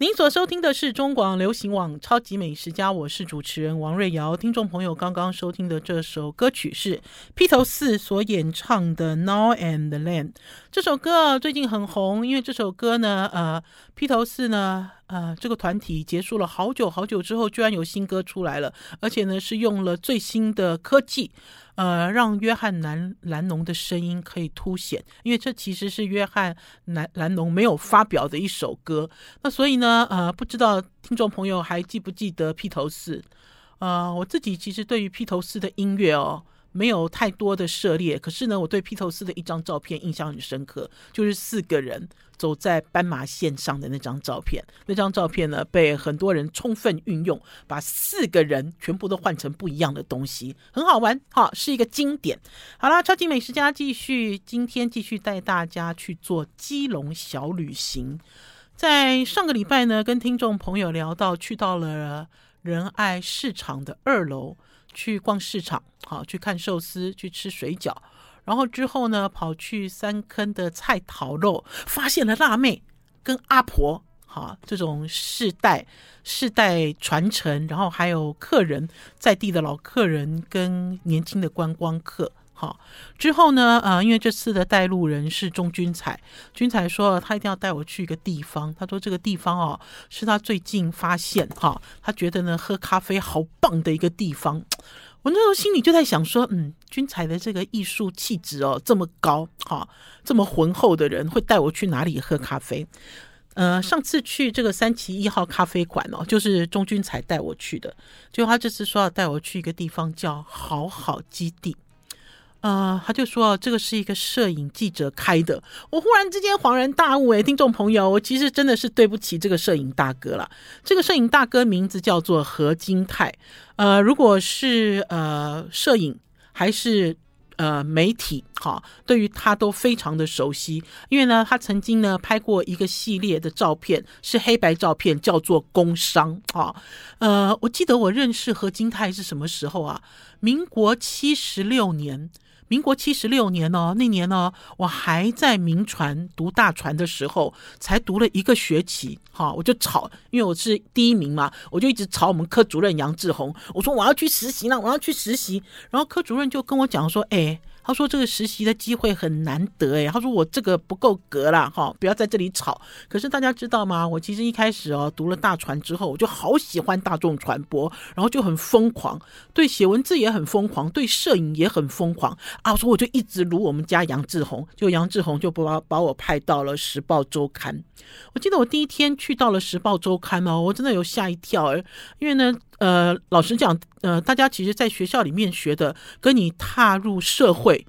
您所收听的是中广流行网《超级美食家》，我是主持人王瑞瑶。听众朋友刚刚收听的这首歌曲是披头四所演唱的《Now and Then》。这首歌最近很红，因为这首歌呢，呃，披头四呢，呃，这个团体结束了好久好久之后，居然有新歌出来了，而且呢是用了最新的科技。呃，让约翰南兰农的声音可以凸显，因为这其实是约翰南兰农没有发表的一首歌。那所以呢，呃，不知道听众朋友还记不记得披头四？呃，我自己其实对于披头四的音乐哦。没有太多的涉猎，可是呢，我对披头士的一张照片印象很深刻，就是四个人走在斑马线上的那张照片。那张照片呢，被很多人充分运用，把四个人全部都换成不一样的东西，很好玩，哈，是一个经典。好啦，超级美食家继续，今天继续带大家去做基隆小旅行。在上个礼拜呢，跟听众朋友聊到，去到了仁爱市场的二楼。去逛市场，好，去看寿司，去吃水饺，然后之后呢，跑去三坑的菜桃肉，发现了辣妹跟阿婆，好，这种世代世代传承，然后还有客人在地的老客人跟年轻的观光客，好，之后呢，呃，因为这次的带路人是钟君彩，君彩说他一定要带我去一个地方，他说这个地方哦，是他最近发现，哈，他觉得呢，喝咖啡好棒的一个地方。我那时候心里就在想说，嗯，君采的这个艺术气质哦，这么高，哈，这么浑厚的人会带我去哪里喝咖啡？呃，上次去这个三旗一号咖啡馆哦，就是钟君才带我去的，就他这次说要带我去一个地方叫好好基地。呃，他就说这个是一个摄影记者开的，我忽然之间恍然大悟，诶，听众朋友，我其实真的是对不起这个摄影大哥了。这个摄影大哥名字叫做何金泰，呃，如果是呃摄影还是呃媒体，哈，对于他都非常的熟悉，因为呢，他曾经呢拍过一个系列的照片，是黑白照片，叫做《工商》啊，呃，我记得我认识何金泰是什么时候啊？民国七十六年。民国七十六年呢，那年呢，我还在民传读大传的时候，才读了一个学期，哈，我就吵，因为我是第一名嘛，我就一直吵我们科主任杨志宏，我说我要去实习了，我要去实习，然后科主任就跟我讲说，哎。他说这个实习的机会很难得诶，他说我这个不够格啦，哈，不要在这里吵。可是大家知道吗？我其实一开始哦读了大传之后，我就好喜欢大众传播，然后就很疯狂，对写文字也很疯狂，对摄影也很疯狂啊。我说我就一直如我们家杨志宏，就杨志宏就把把我派到了《时报周刊》。我记得我第一天去到了《时报周刊》哦，我真的有吓一跳，因为呢。呃，老实讲，呃，大家其实，在学校里面学的，跟你踏入社会，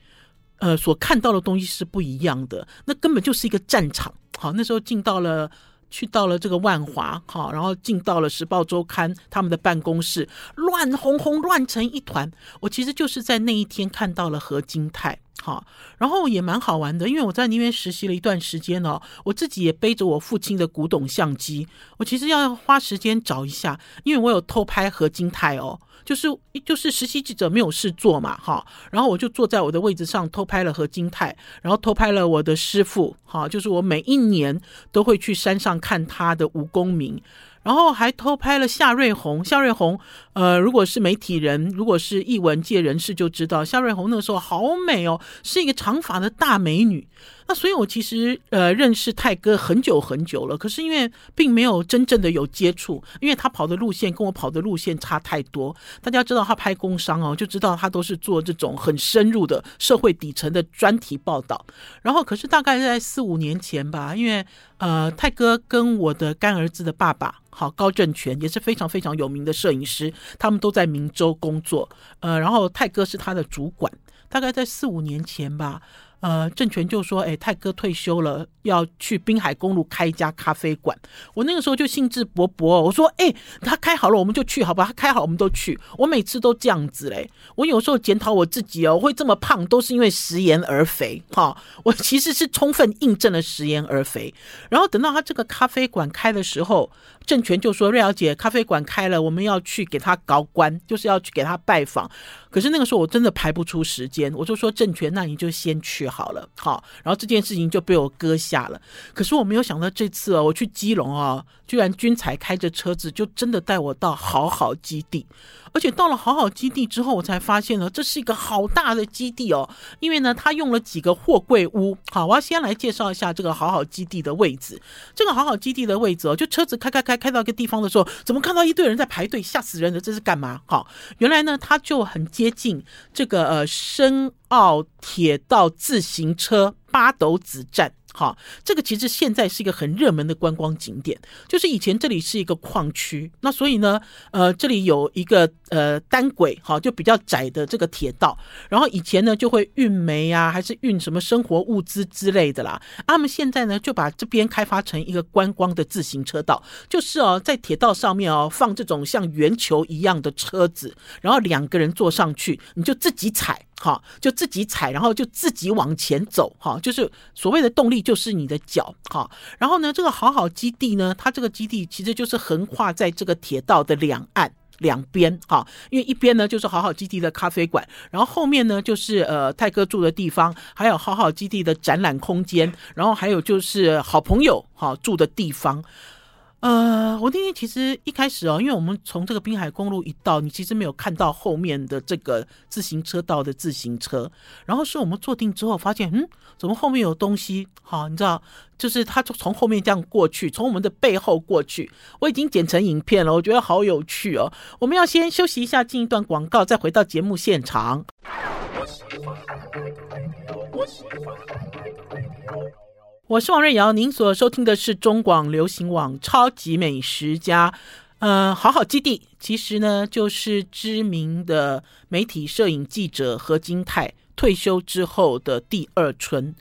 呃，所看到的东西是不一样的。那根本就是一个战场。好，那时候进到了，去到了这个万华，哈，然后进到了《时报周刊》他们的办公室，乱哄哄，乱成一团。我其实就是在那一天看到了何金泰。哈，然后也蛮好玩的，因为我在那边实习了一段时间哦，我自己也背着我父亲的古董相机，我其实要花时间找一下，因为我有偷拍何金泰哦，就是就是实习记者没有事做嘛，哈，然后我就坐在我的位置上偷拍了何金泰，然后偷拍了我的师傅，哈，就是我每一年都会去山上看他的吴公明。然后还偷拍了夏瑞红，夏瑞红，呃，如果是媒体人，如果是艺文界人士就知道，夏瑞红那个时候好美哦，是一个长发的大美女。那所以，我其实呃认识泰哥很久很久了，可是因为并没有真正的有接触，因为他跑的路线跟我跑的路线差太多。大家知道他拍工商哦，就知道他都是做这种很深入的社会底层的专题报道。然后，可是大概在四五年前吧，因为呃泰哥跟我的干儿子的爸爸，好高正全也是非常非常有名的摄影师，他们都在明州工作。呃，然后泰哥是他的主管。大概在四五年前吧。呃，郑权就说：“哎，泰哥退休了，要去滨海公路开一家咖啡馆。”我那个时候就兴致勃勃，我说：“哎，他开好了，我们就去，好吧？他开好，我们都去。”我每次都这样子嘞。我有时候检讨我自己哦，会这么胖，都是因为食言而肥。哈、我其实是充分印证了食言而肥。然后等到他这个咖啡馆开的时候，郑权就说：“瑞瑶姐，咖啡馆开了，我们要去给他搞关，就是要去给他拜访。”可是那个时候我真的排不出时间，我就说郑权，那你就先去好了，好，然后这件事情就被我搁下了。可是我没有想到这次哦，我去基隆哦，居然君才开着车子就真的带我到好好基地。而且到了好好基地之后，我才发现呢，这是一个好大的基地哦。因为呢，他用了几个货柜屋。好，我要先来介绍一下这个好好基地的位置。这个好好基地的位置哦，就车子开开开开到一个地方的时候，怎么看到一堆人在排队，吓死人了！这是干嘛？好，原来呢，他就很接近这个呃深澳铁道自行车八斗子站。好，这个其实现在是一个很热门的观光景点，就是以前这里是一个矿区，那所以呢，呃，这里有一个呃单轨，好，就比较窄的这个铁道，然后以前呢就会运煤啊，还是运什么生活物资之类的啦。他们现在呢就把这边开发成一个观光的自行车道，就是哦，在铁道上面哦放这种像圆球一样的车子，然后两个人坐上去，你就自己踩。好，就自己踩，然后就自己往前走，哈，就是所谓的动力就是你的脚，哈。然后呢，这个好好基地呢，它这个基地其实就是横跨在这个铁道的两岸两边，哈。因为一边呢就是好好基地的咖啡馆，然后后面呢就是呃泰哥住的地方，还有好好基地的展览空间，然后还有就是好朋友哈住的地方。呃，我那天其实一开始哦，因为我们从这个滨海公路一到，你其实没有看到后面的这个自行车道的自行车。然后是我们坐定之后发现，嗯，怎么后面有东西？好，你知道，就是他就从后面这样过去，从我们的背后过去。我已经剪成影片了，我觉得好有趣哦。我们要先休息一下，进一段广告，再回到节目现场。我是王瑞瑶，您所收听的是中广流行网《超级美食家》。呃，好好基地其实呢，就是知名的媒体摄影记者何金泰退休之后的第二春。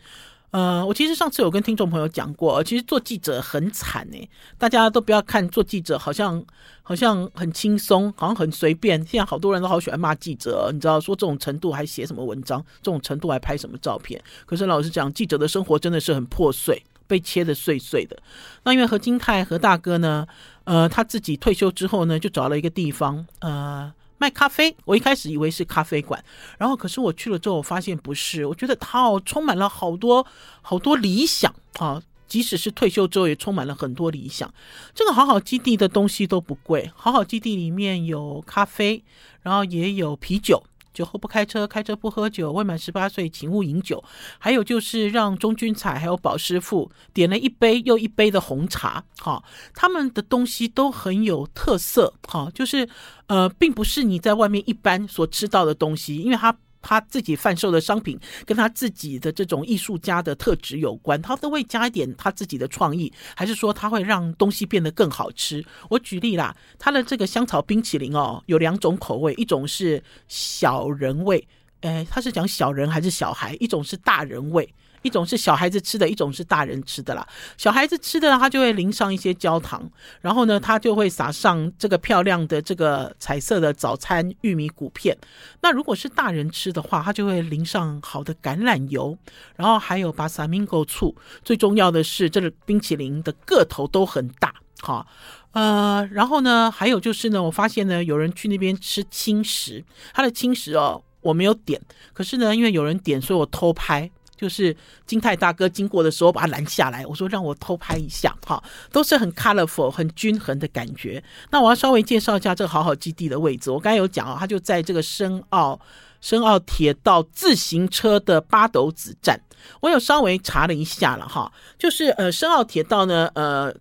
呃，我其实上次有跟听众朋友讲过，其实做记者很惨哎，大家都不要看做记者好像好像很轻松，好像很随便。现在好多人都好喜欢骂记者，你知道说这种程度还写什么文章，这种程度还拍什么照片。可是老实讲，记者的生活真的是很破碎，被切得碎碎的。那因为何金泰何大哥呢，呃，他自己退休之后呢，就找了一个地方，呃。卖咖啡，我一开始以为是咖啡馆，然后可是我去了之后，我发现不是。我觉得它哦，充满了好多好多理想啊，即使是退休之后，也充满了很多理想。这个好好基地的东西都不贵，好好基地里面有咖啡，然后也有啤酒。酒后不开车，开车不喝酒。未满十八岁，请勿饮酒。还有就是让钟君彩还有宝师傅点了一杯又一杯的红茶。哈，他们的东西都很有特色。哈，就是呃，并不是你在外面一般所吃到的东西，因为它。他自己贩售的商品跟他自己的这种艺术家的特质有关，他都会加一点他自己的创意，还是说他会让东西变得更好吃？我举例啦，他的这个香草冰淇淋哦，有两种口味，一种是小人味，诶，他是讲小人还是小孩？一种是大人味。一种是小孩子吃的，一种是大人吃的啦。小孩子吃的，他就会淋上一些焦糖，然后呢，他就会撒上这个漂亮的这个彩色的早餐玉米谷片。那如果是大人吃的话，他就会淋上好的橄榄油，然后还有巴萨米果醋。最重要的是，这个冰淇淋的个头都很大，哈，呃，然后呢，还有就是呢，我发现呢，有人去那边吃轻食，他的轻食哦，我没有点，可是呢，因为有人点，所以我偷拍。就是金泰大哥经过的时候，把他拦下来，我说让我偷拍一下，哈，都是很 colorful、很均衡的感觉。那我要稍微介绍一下这个好好基地的位置。我刚才有讲啊，它就在这个深澳深澳铁道自行车的八斗子站。我有稍微查了一下了，哈，就是呃深澳铁道呢，呃，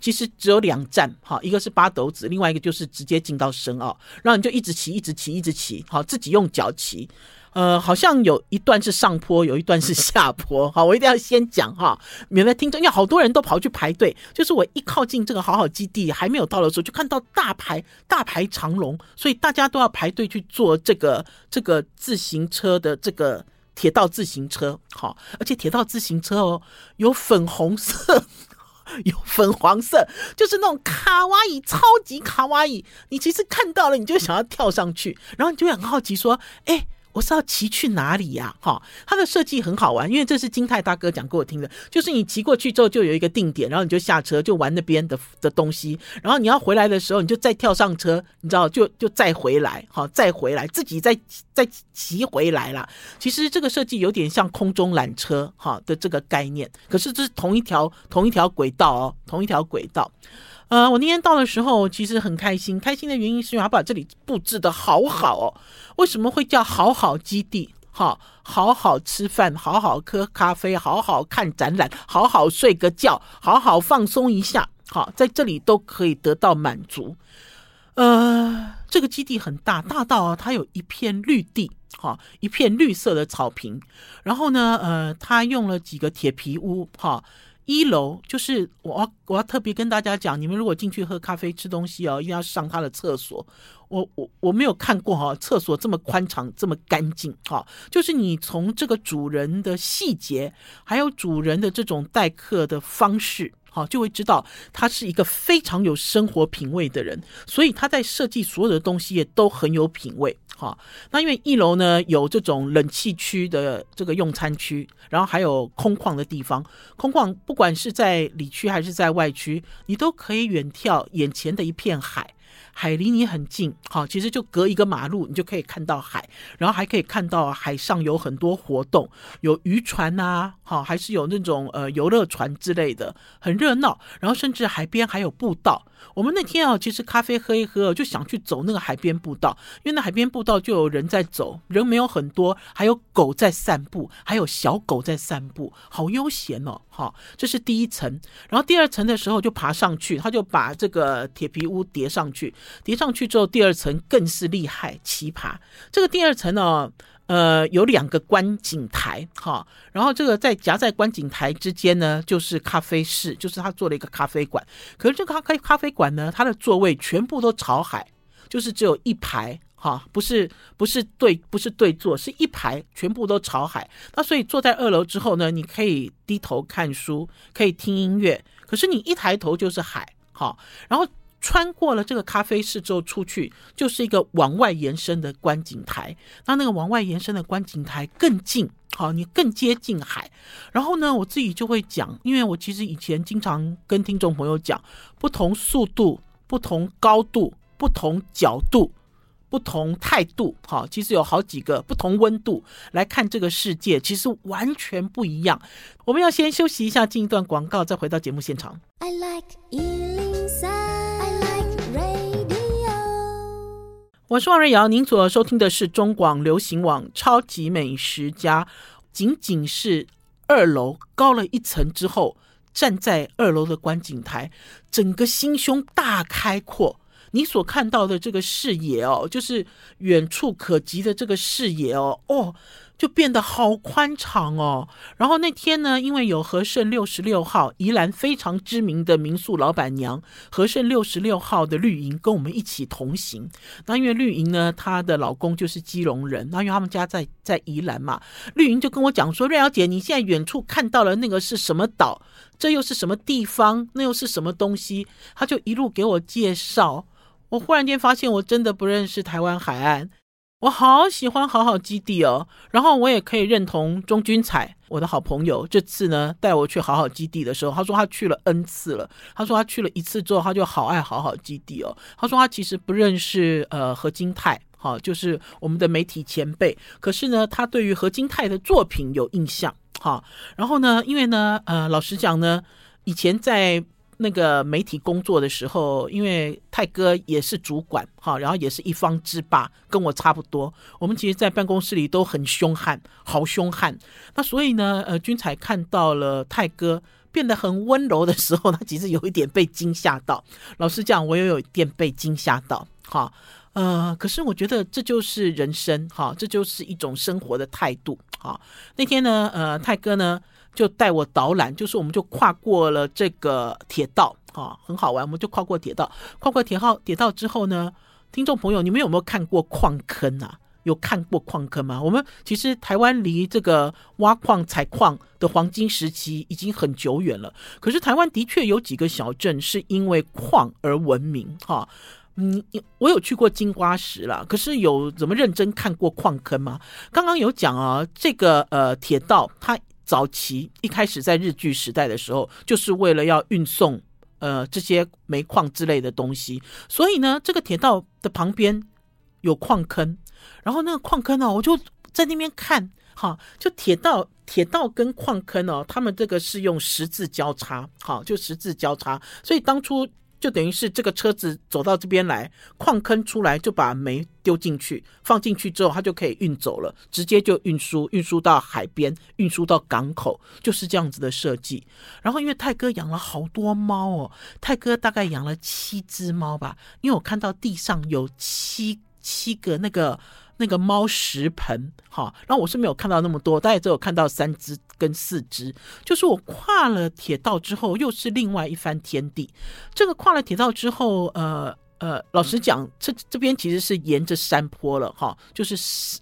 其实只有两站，哈，一个是八斗子，另外一个就是直接进到深澳，然后你就一直骑，一直骑，一直骑，好，自己用脚骑。呃，好像有一段是上坡，有一段是下坡。好，我一定要先讲哈，免得听众，因为好多人都跑去排队。就是我一靠近这个好好基地还没有到的时候，就看到大排大排长龙，所以大家都要排队去坐这个这个自行车的这个铁道自行车，好，而且铁道自行车哦，有粉红色，有粉黄色，就是那种卡哇伊，超级卡哇伊。你其实看到了，你就想要跳上去，然后你就很好奇说，哎。我是要骑去哪里呀？哈，它的设计很好玩，因为这是金泰大哥讲给我听的。就是你骑过去之后，就有一个定点，然后你就下车，就玩那边的的东西。然后你要回来的时候，你就再跳上车，你知道，就就再回来，好，再回来，自己再再骑回来啦。其实这个设计有点像空中缆车哈的这个概念，可是这是同一条同一条轨道哦，同一条轨道。呃，我那天到的时候，其实很开心。开心的原因是因为他把这里布置得好好哦。为什么会叫好好基地？好，好好吃饭，好好喝咖啡，好好看展览，好好睡个觉，好好放松一下。好，在这里都可以得到满足。呃，这个基地很大，大到啊，它有一片绿地，哈，一片绿色的草坪。然后呢，呃，他用了几个铁皮屋，哈。一楼就是我要我要特别跟大家讲，你们如果进去喝咖啡吃东西哦，一定要上他的厕所。我我我没有看过哈，厕所这么宽敞这么干净哈。就是你从这个主人的细节，还有主人的这种待客的方式，好，就会知道他是一个非常有生活品味的人。所以他在设计所有的东西也都很有品味。好，那因为一楼呢有这种冷气区的这个用餐区，然后还有空旷的地方。空旷不管是在里区还是在外区，你都可以远眺眼前的一片海。海离你很近，好，其实就隔一个马路，你就可以看到海，然后还可以看到海上有很多活动，有渔船啊，好，还是有那种呃游乐船之类的，很热闹。然后甚至海边还有步道。我们那天啊，其实咖啡喝一喝，就想去走那个海边步道，因为那海边步道就有人在走，人没有很多，还有狗在散步，还有小狗在散步，好悠闲哦，好，这是第一层。然后第二层的时候就爬上去，他就把这个铁皮屋叠上去。叠上去之后，第二层更是厉害奇葩。这个第二层呢，呃，有两个观景台，哈，然后这个在夹在观景台之间呢，就是咖啡室，就是他做了一个咖啡馆。可是这个咖啡咖啡馆呢，它的座位全部都朝海，就是只有一排，哈，不是不是对不是对坐，是一排全部都朝海。那所以坐在二楼之后呢，你可以低头看书，可以听音乐。可是你一抬头就是海，哈，然后。穿过了这个咖啡室之后出去，就是一个往外延伸的观景台。那那个往外延伸的观景台更近，好，你更接近海。然后呢，我自己就会讲，因为我其实以前经常跟听众朋友讲，不同速度、不同高度、不同角度、不同态度，好，其实有好几个不同温度来看这个世界，其实完全不一样。我们要先休息一下，进一段广告，再回到节目现场。I like 我是王瑞瑶，您所收听的是中广流行网《超级美食家》。仅仅是二楼高了一层之后，站在二楼的观景台，整个心胸大开阔。你所看到的这个视野哦，就是远处可及的这个视野哦，哦。就变得好宽敞哦。然后那天呢，因为有和盛六十六号宜兰非常知名的民宿老板娘和盛六十六号的绿莹跟我们一起同行。那因为绿莹呢，她的老公就是基隆人，那因为他们家在在宜兰嘛，绿莹就跟我讲说：“瑞瑶姐，你现在远处看到了那个是什么岛？这又是什么地方？那又是什么东西？”他就一路给我介绍。我忽然间发现，我真的不认识台湾海岸。我好喜欢好好基地哦，然后我也可以认同钟君彩，我的好朋友，这次呢带我去好好基地的时候，他说他去了 N 次了，他说他去了一次之后，他就好爱好好基地哦。他说他其实不认识呃何金泰，哈，就是我们的媒体前辈，可是呢，他对于何金泰的作品有印象，哈。然后呢，因为呢，呃，老实讲呢，以前在。那个媒体工作的时候，因为泰哥也是主管哈，然后也是一方之霸，跟我差不多。我们其实，在办公室里都很凶悍，好凶悍。那所以呢，呃，君才看到了泰哥变得很温柔的时候，他其实有一点被惊吓到。老实讲，我也有一点被惊吓到。哈，呃，可是我觉得这就是人生哈，这就是一种生活的态度。哈，那天呢，呃，泰哥呢。就带我导览，就是我们就跨过了这个铁道，啊，很好玩。我们就跨过铁道，跨过铁道，铁道之后呢，听众朋友，你们有没有看过矿坑啊？有看过矿坑吗？我们其实台湾离这个挖矿采矿的黄金时期已经很久远了。可是台湾的确有几个小镇是因为矿而闻名，哈。嗯，我有去过金瓜石了，可是有怎么认真看过矿坑吗？刚刚有讲啊，这个呃铁道它早期一开始在日据时代的时候，就是为了要运送呃这些煤矿之类的东西，所以呢，这个铁道的旁边有矿坑，然后那个矿坑呢，我就在那边看，哈，就铁道铁道跟矿坑哦，他们这个是用十字交叉，好，就十字交叉，所以当初。就等于是这个车子走到这边来，矿坑出来就把煤丢进去，放进去之后，它就可以运走了，直接就运输，运输到海边，运输到港口，就是这样子的设计。然后因为泰哥养了好多猫哦，泰哥大概养了七只猫吧，因为我看到地上有七七个那个。那个猫食盆，哈，然后我是没有看到那么多，大概只有看到三只跟四只。就是我跨了铁道之后，又是另外一番天地。这个跨了铁道之后，呃呃，老实讲，这这边其实是沿着山坡了，哈，就是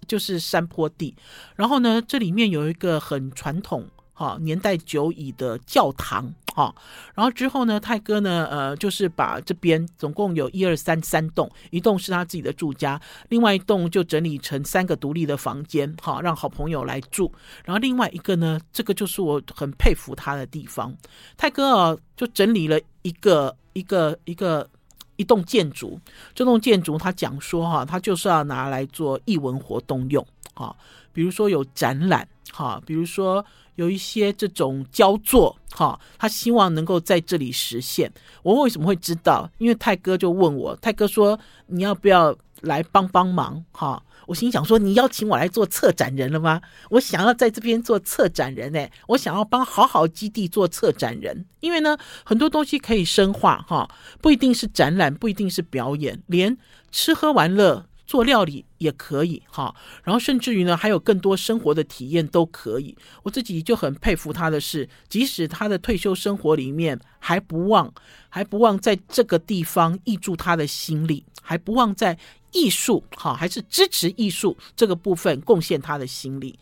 就是山坡地。然后呢，这里面有一个很传统。哈，年代久矣的教堂哈，然后之后呢，泰哥呢，呃，就是把这边总共有一二三三栋，一栋是他自己的住家，另外一栋就整理成三个独立的房间，哈，让好朋友来住。然后另外一个呢，这个就是我很佩服他的地方，泰哥啊，就整理了一个一个一个一栋建筑，这栋建筑他讲说哈，他就是要拿来做艺文活动用，哈，比如说有展览，哈，比如说。有一些这种焦作，哈，他希望能够在这里实现。我为什么会知道？因为泰哥就问我，泰哥说你要不要来帮帮忙？哈，我心想说你邀请我来做策展人了吗？我想要在这边做策展人，哎，我想要帮好好基地做策展人，因为呢，很多东西可以深化，哈，不一定是展览，不一定是表演，连吃喝玩乐。做料理也可以哈，然后甚至于呢，还有更多生活的体验都可以。我自己就很佩服他的是，即使他的退休生活里面还不忘，还不忘在这个地方挹注他的心力，还不忘在艺术哈，还是支持艺术这个部分贡献他的心力。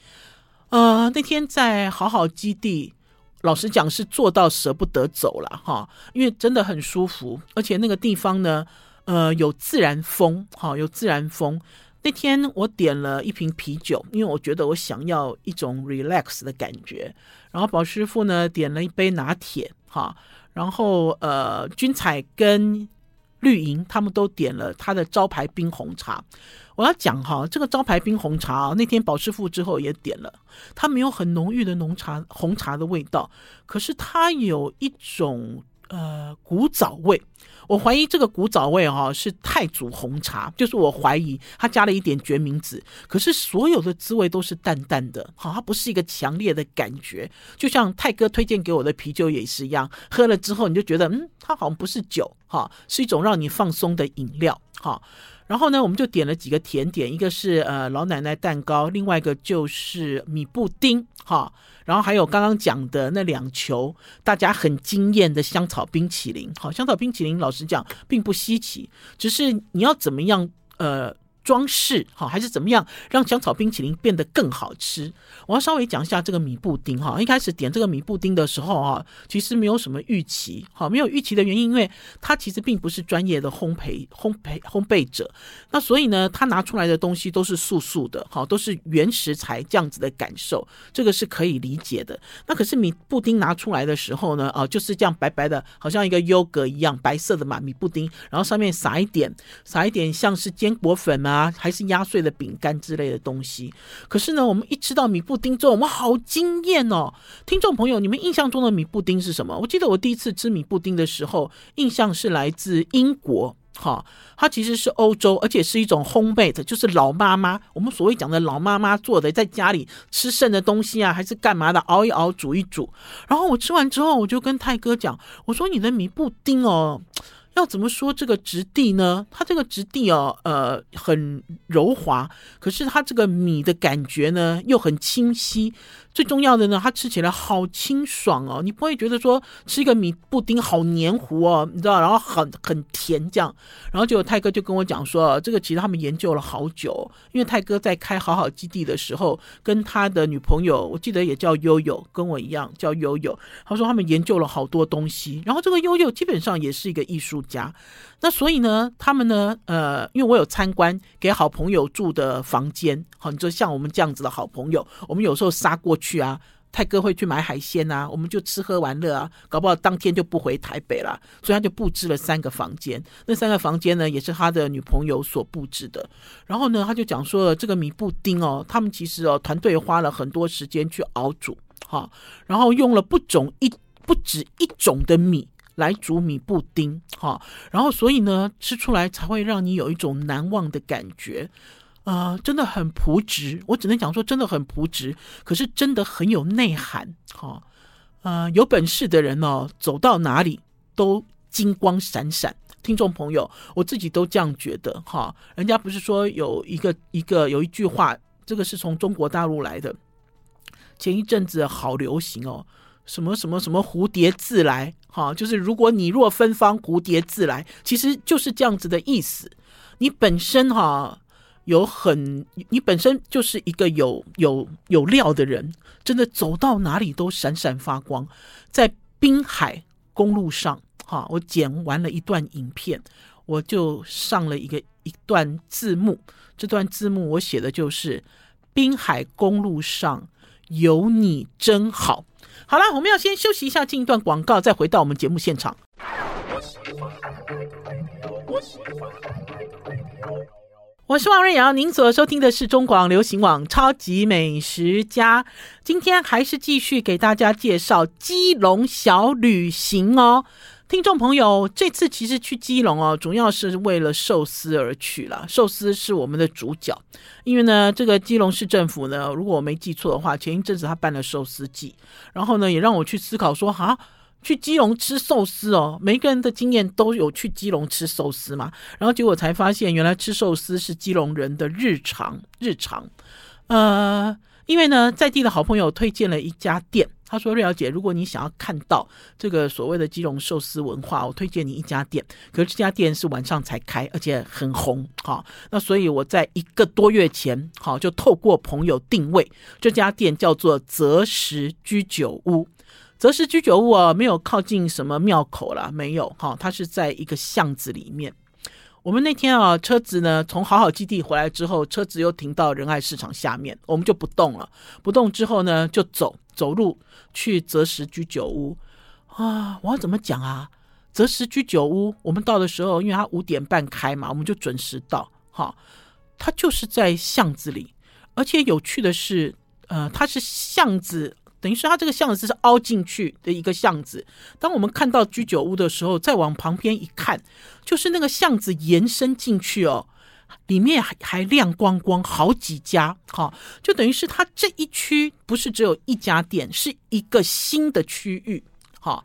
呃，那天在好好基地，老实讲是做到舍不得走了哈，因为真的很舒服，而且那个地方呢。呃，有自然风，好，有自然风。那天我点了一瓶啤酒，因为我觉得我想要一种 relax 的感觉。然后宝师傅呢点了一杯拿铁，哈。然后呃，君彩跟绿莹他们都点了他的招牌冰红茶。我要讲哈，这个招牌冰红茶啊，那天宝师傅之后也点了，它没有很浓郁的浓茶红茶的味道，可是它有一种呃古早味。我怀疑这个古早味哈是太祖红茶，就是我怀疑它加了一点决明子，可是所有的滋味都是淡淡的，好，它不是一个强烈的感觉，就像泰哥推荐给我的啤酒也是一样，喝了之后你就觉得，嗯，它好像不是酒，哈，是一种让你放松的饮料，哈。然后呢，我们就点了几个甜点，一个是呃老奶奶蛋糕，另外一个就是米布丁，哈，然后还有刚刚讲的那两球大家很惊艳的香草冰淇淋，好，香草冰淇淋老实讲并不稀奇，只是你要怎么样呃。装饰好还是怎么样，让香草冰淇淋变得更好吃？我要稍微讲一下这个米布丁哈。一开始点这个米布丁的时候啊，其实没有什么预期，好，没有预期的原因，因为他其实并不是专业的烘焙、烘焙、烘焙者，那所以呢，他拿出来的东西都是素素的，好，都是原食材这样子的感受，这个是可以理解的。那可是米布丁拿出来的时候呢，啊，就是这样白白的，好像一个优格一样白色的嘛，米布丁，然后上面撒一点，撒一点像是坚果粉啊。啊，还是压碎的饼干之类的东西。可是呢，我们一吃到米布丁之后，我们好惊艳哦！听众朋友，你们印象中的米布丁是什么？我记得我第一次吃米布丁的时候，印象是来自英国，哈，它其实是欧洲，而且是一种烘焙的就是老妈妈，我们所谓讲的老妈妈做的，在家里吃剩的东西啊，还是干嘛的，熬一熬，煮一煮。然后我吃完之后，我就跟泰哥讲，我说你的米布丁哦。要怎么说这个质地呢？它这个质地哦，呃，很柔滑，可是它这个米的感觉呢又很清晰。最重要的呢，它吃起来好清爽哦，你不会觉得说吃一个米布丁好黏糊哦，你知道，然后很很甜这样。然后就有泰哥就跟我讲说，这个其实他们研究了好久，因为泰哥在开好好基地的时候，跟他的女朋友，我记得也叫悠悠，跟我一样叫悠悠。他说他们研究了好多东西，然后这个悠悠基本上也是一个艺术家。那所以呢，他们呢，呃，因为我有参观给好朋友住的房间，好，你就像我们这样子的好朋友，我们有时候杀过去啊，泰哥会去买海鲜啊，我们就吃喝玩乐啊，搞不好当天就不回台北了，所以他就布置了三个房间，那三个房间呢，也是他的女朋友所布置的。然后呢，他就讲说这个米布丁哦，他们其实哦，团队花了很多时间去熬煮，哈，然后用了不种一不止一种的米。来煮米布丁，哈，然后所以呢，吃出来才会让你有一种难忘的感觉，呃，真的很朴质，我只能讲说真的很朴质，可是真的很有内涵，哈，呃，有本事的人哦，走到哪里都金光闪闪。听众朋友，我自己都这样觉得，哈，人家不是说有一个一个有一句话，这个是从中国大陆来的，前一阵子好流行哦。什么什么什么蝴蝶自来，哈，就是如果你若芬芳，蝴蝶自来，其实就是这样子的意思。你本身哈有很，你本身就是一个有有有料的人，真的走到哪里都闪闪发光。在滨海公路上，哈，我剪完了一段影片，我就上了一个一段字幕。这段字幕我写的就是滨海公路上有你真好。好了，我们要先休息一下，进一段广告，再回到我们节目现场。我是王瑞瑶，您所收听的是中广流行网《超级美食家》，今天还是继续给大家介绍基隆小旅行哦。听众朋友，这次其实去基隆哦，主要是为了寿司而去了。寿司是我们的主角，因为呢，这个基隆市政府呢，如果我没记错的话，前一阵子他办了寿司季，然后呢，也让我去思考说，哈，去基隆吃寿司哦，每个人的经验都有去基隆吃寿司嘛，然后结果才发现，原来吃寿司是基隆人的日常，日常，呃。因为呢，在地的好朋友推荐了一家店，他说：“瑞瑶姐，如果你想要看到这个所谓的基隆寿司文化，我推荐你一家店。可是这家店是晚上才开，而且很红。好，那所以我在一个多月前，好就透过朋友定位，这家店叫做择时居酒屋。择时居酒屋啊，没有靠近什么庙口啦，没有。哈，它是在一个巷子里面。”我们那天啊，车子呢从好好基地回来之后，车子又停到仁爱市场下面，我们就不动了。不动之后呢，就走走路去择时居酒屋啊。我要怎么讲啊？择时居酒屋，我们到的时候，因为它五点半开嘛，我们就准时到。哈，它就是在巷子里，而且有趣的是，呃，它是巷子。等于说，它这个巷子是凹进去的一个巷子。当我们看到居酒屋的时候，再往旁边一看，就是那个巷子延伸进去哦，里面还还亮光光，好几家。哈，就等于是它这一区不是只有一家店，是一个新的区域。哈，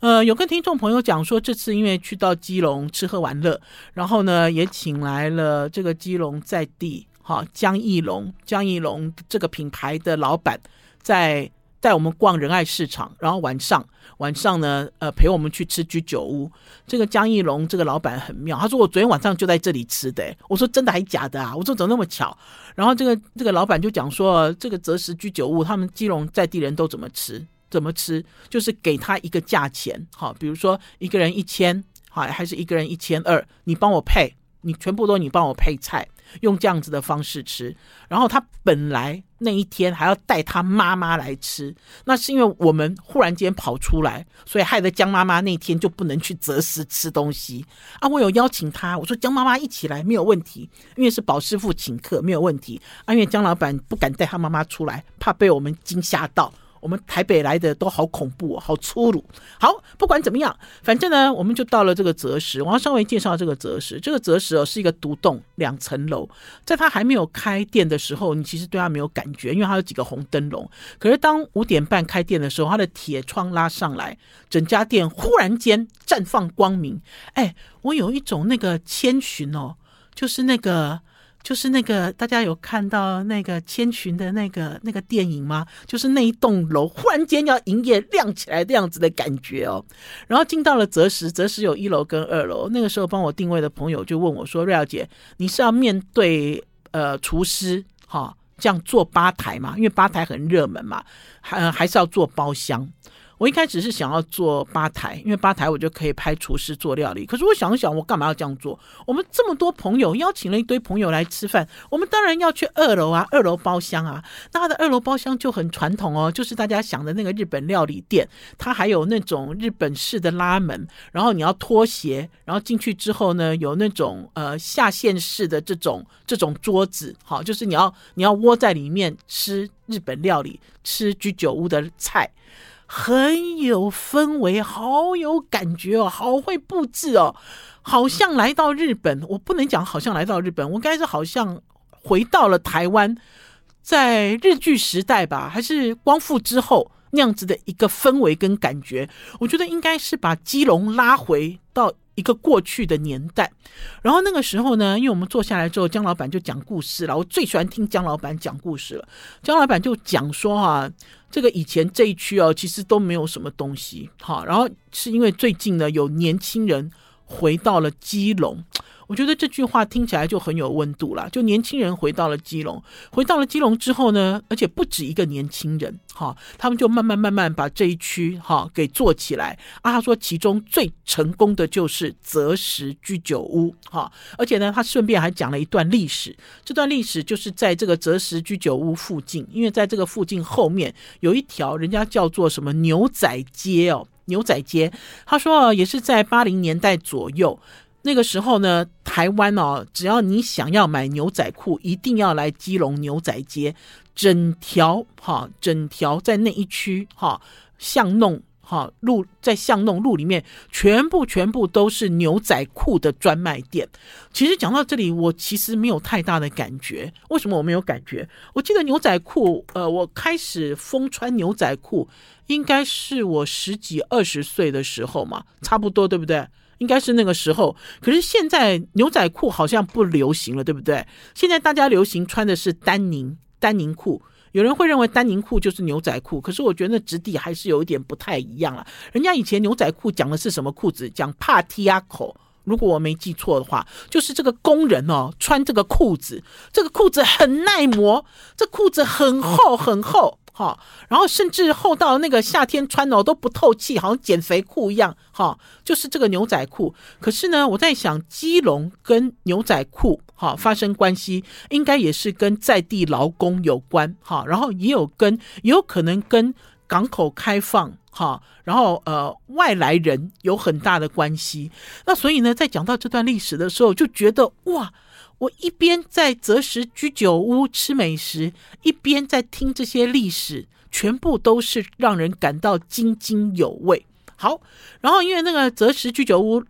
呃，有跟听众朋友讲说，这次因为去到基隆吃喝玩乐，然后呢，也请来了这个基隆在地哈江义龙江义龙这个品牌的老板在。带我们逛仁爱市场，然后晚上晚上呢，呃，陪我们去吃居酒屋。这个江义龙这个老板很妙，他说我昨天晚上就在这里吃的。我说真的还假的啊？我说怎么那么巧？然后这个这个老板就讲说，这个择食居酒屋，他们基隆在地人都怎么吃？怎么吃？就是给他一个价钱，好，比如说一个人一千，好，还是一个人一千二，你帮我配，你全部都你帮我配菜。用这样子的方式吃，然后他本来那一天还要带他妈妈来吃，那是因为我们忽然间跑出来，所以害得江妈妈那天就不能去择食吃东西啊。我有邀请他，我说江妈妈一起来没有问题，因为是宝师傅请客没有问题啊。因为江老板不敢带他妈妈出来，怕被我们惊吓到。我们台北来的都好恐怖哦，好粗鲁。好，不管怎么样，反正呢，我们就到了这个择食。我要稍微介绍这个择食。这个择食哦，是一个独栋两层楼，在它还没有开店的时候，你其实对它没有感觉，因为它有几个红灯笼。可是当五点半开店的时候，它的铁窗拉上来，整家店忽然间绽放光明。哎，我有一种那个千寻哦，就是那个。就是那个大家有看到那个千寻的那个那个电影吗？就是那一栋楼忽然间要营业亮起来这样子的感觉哦。然后进到了择时，择时有一楼跟二楼。那个时候帮我定位的朋友就问我说：“瑞肴姐，你是要面对呃厨师哈、哦、这样做吧台嘛？因为吧台很热门嘛，还还是要做包厢？”我一开始是想要做吧台，因为吧台我就可以拍厨师做料理。可是我想想，我干嘛要这样做？我们这么多朋友，邀请了一堆朋友来吃饭，我们当然要去二楼啊，二楼包厢啊。那它的二楼包厢就很传统哦，就是大家想的那个日本料理店，它还有那种日本式的拉门，然后你要脱鞋，然后进去之后呢，有那种呃下线式的这种这种桌子，好，就是你要你要窝在里面吃日本料理，吃居酒屋的菜。很有氛围，好有感觉哦，好会布置哦，好像来到日本。我不能讲好像来到日本，我应该是好像回到了台湾，在日剧时代吧，还是光复之后那样子的一个氛围跟感觉。我觉得应该是把基隆拉回到一个过去的年代。然后那个时候呢，因为我们坐下来之后，江老板就讲故事了。我最喜欢听江老板讲故事了。江老板就讲说哈、这个以前这一区哦，其实都没有什么东西，好，然后是因为最近呢，有年轻人回到了基隆。我觉得这句话听起来就很有温度了。就年轻人回到了基隆，回到了基隆之后呢，而且不止一个年轻人，哈，他们就慢慢慢慢把这一区哈给做起来。啊，他说其中最成功的就是择食居酒屋，哈，而且呢，他顺便还讲了一段历史。这段历史就是在这个择食居酒屋附近，因为在这个附近后面有一条人家叫做什么牛仔街哦，牛仔街。他说也是在八零年代左右。那个时候呢，台湾哦，只要你想要买牛仔裤，一定要来基隆牛仔街，整条哈，整条在那一区哈巷弄哈路，在巷弄路里面，全部全部都是牛仔裤的专卖店。其实讲到这里，我其实没有太大的感觉。为什么我没有感觉？我记得牛仔裤，呃，我开始疯穿牛仔裤，应该是我十几二十岁的时候嘛，差不多，对不对？应该是那个时候，可是现在牛仔裤好像不流行了，对不对？现在大家流行穿的是丹宁丹宁裤，有人会认为丹宁裤就是牛仔裤，可是我觉得那质地还是有一点不太一样了。人家以前牛仔裤讲的是什么裤子？讲帕提亚口，如果我没记错的话，就是这个工人哦穿这个裤子，这个裤子很耐磨，这裤子很厚很厚。哈，然后甚至厚到那个夏天穿的都不透气，好像减肥裤一样。哈，就是这个牛仔裤。可是呢，我在想，基隆跟牛仔裤哈发生关系，应该也是跟在地劳工有关。哈，然后也有跟，也有可能跟港口开放哈，然后呃外来人有很大的关系。那所以呢，在讲到这段历史的时候，就觉得哇。我一边在择食居酒屋吃美食，一边在听这些历史，全部都是让人感到津津有味。好，然后因为那个择食居酒屋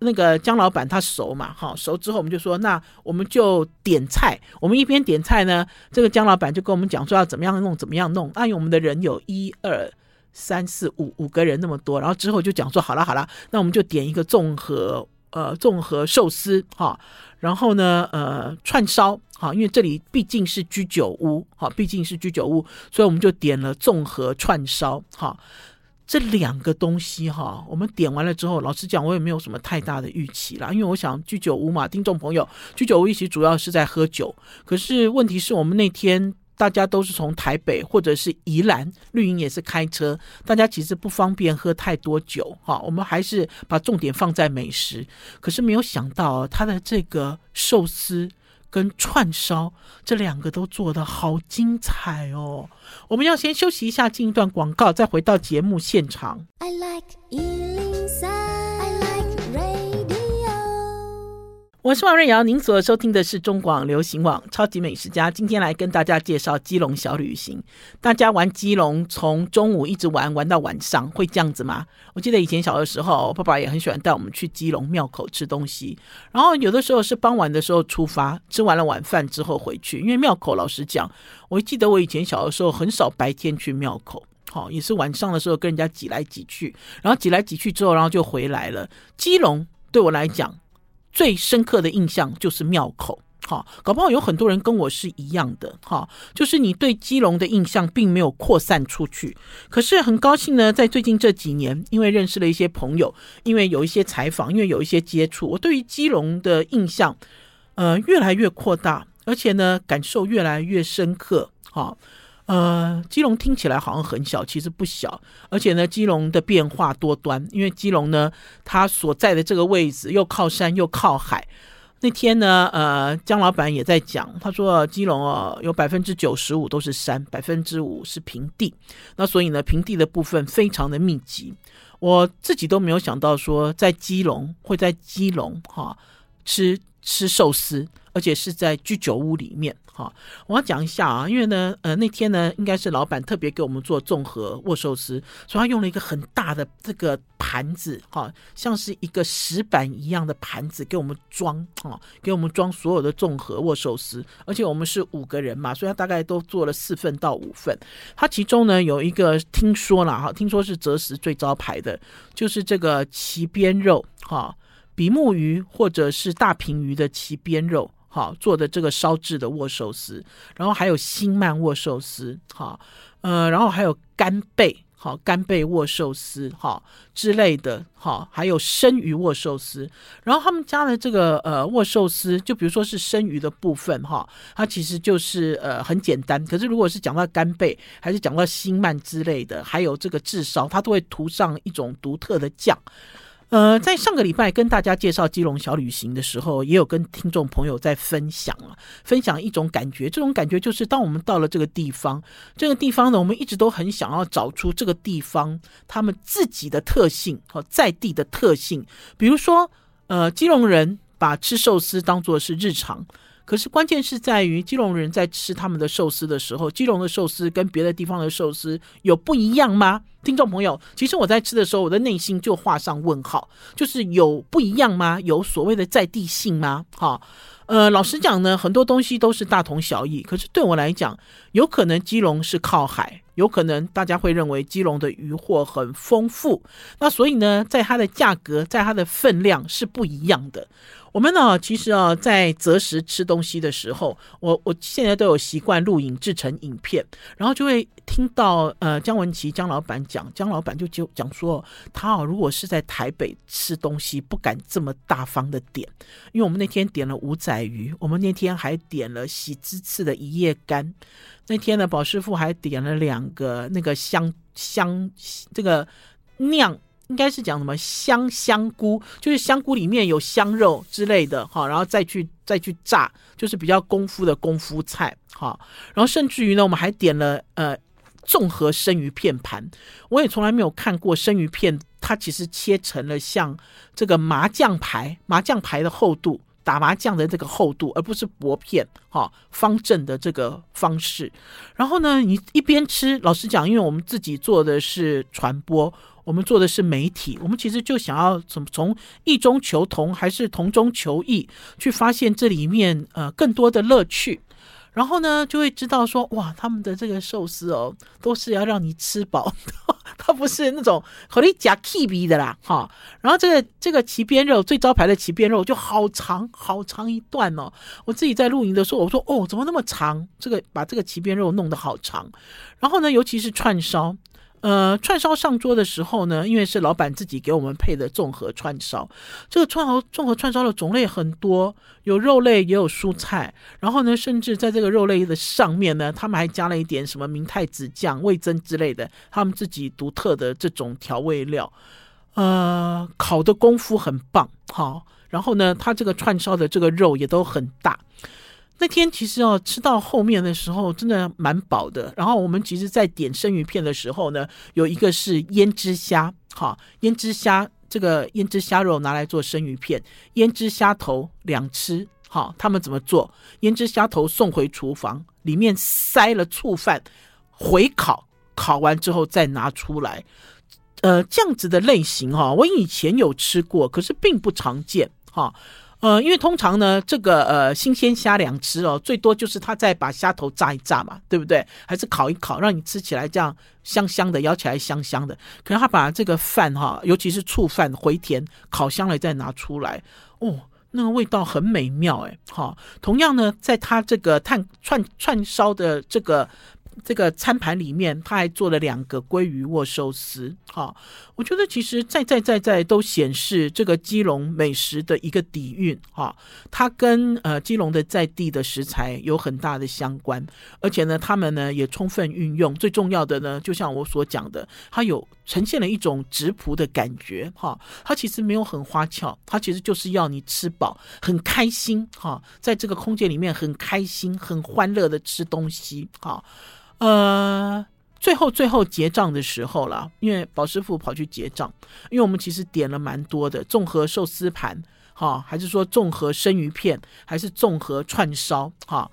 那个江老板他熟嘛，好熟之后，我们就说那我们就点菜。我们一边点菜呢，这个江老板就跟我们讲说要怎么样弄，怎么样弄。因为我们的人有一二三四五五个人那么多，然后之后就讲说好了好了，那我们就点一个综合呃综合寿司哈。然后呢，呃，串烧，哈，因为这里毕竟是居酒屋，哈，毕竟是居酒屋，所以我们就点了综合串烧，哈，这两个东西哈，我们点完了之后，老实讲，我也没有什么太大的预期啦，因为我想居酒屋嘛，听众朋友，居酒屋一起主要是在喝酒，可是问题是我们那天。大家都是从台北或者是宜兰，绿营也是开车，大家其实不方便喝太多酒哈。我们还是把重点放在美食，可是没有想到他的这个寿司跟串烧这两个都做的好精彩哦。我们要先休息一下，进一段广告，再回到节目现场。I like 我是王瑞瑶，您所收听的是中广流行网超级美食家。今天来跟大家介绍基隆小旅行。大家玩基隆，从中午一直玩玩到晚上，会这样子吗？我记得以前小的时候，爸爸也很喜欢带我们去基隆庙口吃东西。然后有的时候是傍晚的时候出发，吃完了晚饭之后回去。因为庙口老实讲，我记得我以前小的时候很少白天去庙口，好，也是晚上的时候跟人家挤来挤去，然后挤来挤去之后，然后就回来了。基隆对我来讲，最深刻的印象就是庙口，哈，搞不好有很多人跟我是一样的，哈，就是你对基隆的印象并没有扩散出去。可是很高兴呢，在最近这几年，因为认识了一些朋友，因为有一些采访，因为有一些接触，我对于基隆的印象，呃，越来越扩大，而且呢，感受越来越深刻，哈。呃，基隆听起来好像很小，其实不小。而且呢，基隆的变化多端，因为基隆呢，它所在的这个位置又靠山又靠海。那天呢，呃，江老板也在讲，他说基隆哦，有百分之九十五都是山，百分之五是平地。那所以呢，平地的部分非常的密集。我自己都没有想到说，在基隆会在基隆哈吃吃寿司。而且是在居酒屋里面，哈，我要讲一下啊，因为呢，呃，那天呢，应该是老板特别给我们做综合握寿司，所以他用了一个很大的这个盘子，哈，像是一个石板一样的盘子给我们装，哈，给我们装所有的综合握寿司，而且我们是五个人嘛，所以他大概都做了四份到五份。他其中呢有一个听说了哈，听说是择食最招牌的，就是这个鳍边肉，哈，比目鱼或者是大平鱼的鳍边肉。好做的这个烧制的握寿司，然后还有新鳗握寿司，好，呃，然后还有干贝，好，干贝握寿司，好之类的，好，还有生鱼握寿司，然后他们家的这个呃握寿司，就比如说是生鱼的部分，哈，它其实就是呃很简单，可是如果是讲到干贝，还是讲到新鳗之类的，还有这个炙烧，它都会涂上一种独特的酱。呃，在上个礼拜跟大家介绍基隆小旅行的时候，也有跟听众朋友在分享啊，分享一种感觉。这种感觉就是，当我们到了这个地方，这个地方呢，我们一直都很想要找出这个地方他们自己的特性和在地的特性。比如说，呃，基隆人把吃寿司当做是日常。可是关键是在于基隆人在吃他们的寿司的时候，基隆的寿司跟别的地方的寿司有不一样吗？听众朋友，其实我在吃的时候，我的内心就画上问号，就是有不一样吗？有所谓的在地性吗？哈，呃，老实讲呢，很多东西都是大同小异。可是对我来讲，有可能基隆是靠海，有可能大家会认为基隆的渔获很丰富，那所以呢，在它的价格，在它的分量是不一样的。我们呢，其实啊，在择食吃东西的时候，我我现在都有习惯录影制成影片，然后就会听到呃江文琪江老板讲，江老板就就讲说，他啊如果是在台北吃东西，不敢这么大方的点，因为我们那天点了五仔鱼，我们那天还点了喜之刺的一夜干，那天呢，宝师傅还点了两个那个香香这个酿。应该是讲什么香香菇，就是香菇里面有香肉之类的哈，然后再去再去炸，就是比较功夫的功夫菜哈。然后甚至于呢，我们还点了呃综合生鱼片盘，我也从来没有看过生鱼片，它其实切成了像这个麻将牌麻将牌的厚度，打麻将的这个厚度，而不是薄片哈方正的这个方式。然后呢，你一边吃，老实讲，因为我们自己做的是传播。我们做的是媒体，我们其实就想要从从异中求同，还是同中求异，去发现这里面呃更多的乐趣。然后呢，就会知道说，哇，他们的这个寿司哦，都是要让你吃饱，它不是那种可以夹 K B 的啦，哈。然后这个这个骑边肉最招牌的骑边肉就好长好长一段哦。我自己在露营的时候，我说哦，怎么那么长？这个把这个骑边肉弄得好长。然后呢，尤其是串烧。呃，串烧上桌的时候呢，因为是老板自己给我们配的综合串烧，这个串烧综合串烧的种类很多，有肉类也有蔬菜，然后呢，甚至在这个肉类的上面呢，他们还加了一点什么明太子酱、味噌之类的，他们自己独特的这种调味料，呃，烤的功夫很棒，好，然后呢，它这个串烧的这个肉也都很大。那天其实哦，吃到后面的时候真的蛮饱的。然后我们其实，在点生鱼片的时候呢，有一个是胭脂虾，哈，胭脂虾这个胭脂虾肉拿来做生鱼片，胭脂虾头两吃。好，他们怎么做？胭脂虾头送回厨房，里面塞了醋饭，回烤，烤完之后再拿出来。呃，这样子的类型哈，我以前有吃过，可是并不常见哈。呃，因为通常呢，这个呃新鲜虾两吃哦，最多就是他再把虾头炸一炸嘛，对不对？还是烤一烤，让你吃起来这样香香的，咬起来香香的。可是他把这个饭哈，尤其是醋饭回填，烤香了再拿出来，哦。那个味道很美妙，哎，好，同样呢，在他这个炭串串烧的这个。这个餐盘里面，他还做了两个鲑鱼握寿司，哈，我觉得其实在在在在都显示这个基隆美食的一个底蕴，哈，它跟呃基隆的在地的食材有很大的相关，而且呢，他们呢也充分运用，最重要的呢，就像我所讲的，它有呈现了一种质朴的感觉，哈，它其实没有很花俏，它其实就是要你吃饱，很开心，哈，在这个空间里面很开心、很欢乐的吃东西，哈。呃，最后最后结账的时候了，因为宝师傅跑去结账，因为我们其实点了蛮多的综合寿司盘，哈，还是说综合生鱼片，还是综合串烧，哈，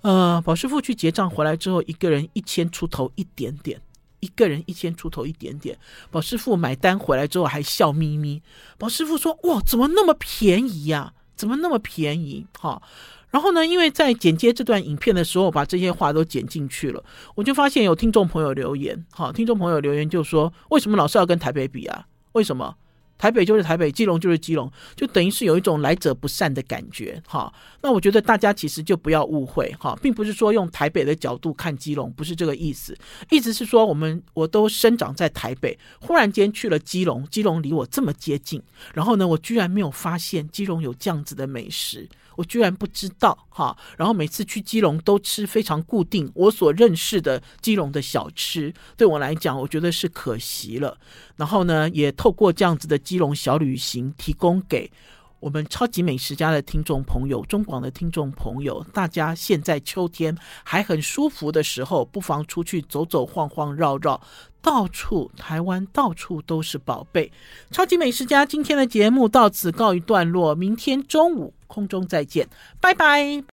呃，宝师傅去结账回来之后，一个人一千出头一点点，一个人一千出头一点点，宝师傅买单回来之后还笑眯眯，宝师傅说：“哇，怎么那么便宜呀？怎么那么便宜？”哈。然后呢，因为在剪接这段影片的时候，把这些话都剪进去了，我就发现有听众朋友留言，好，听众朋友留言就说：为什么老是要跟台北比啊？为什么？台北就是台北，基隆就是基隆，就等于是有一种来者不善的感觉，哈。那我觉得大家其实就不要误会，哈，并不是说用台北的角度看基隆，不是这个意思。意思是说，我们我都生长在台北，忽然间去了基隆，基隆离我这么接近，然后呢，我居然没有发现基隆有这样子的美食。我居然不知道哈，然后每次去基隆都吃非常固定，我所认识的基隆的小吃，对我来讲，我觉得是可惜了。然后呢，也透过这样子的基隆小旅行，提供给我们超级美食家的听众朋友、中广的听众朋友，大家现在秋天还很舒服的时候，不妨出去走走晃晃绕绕。到处台湾到处都是宝贝，超级美食家今天的节目到此告一段落，明天中午空中再见，拜拜。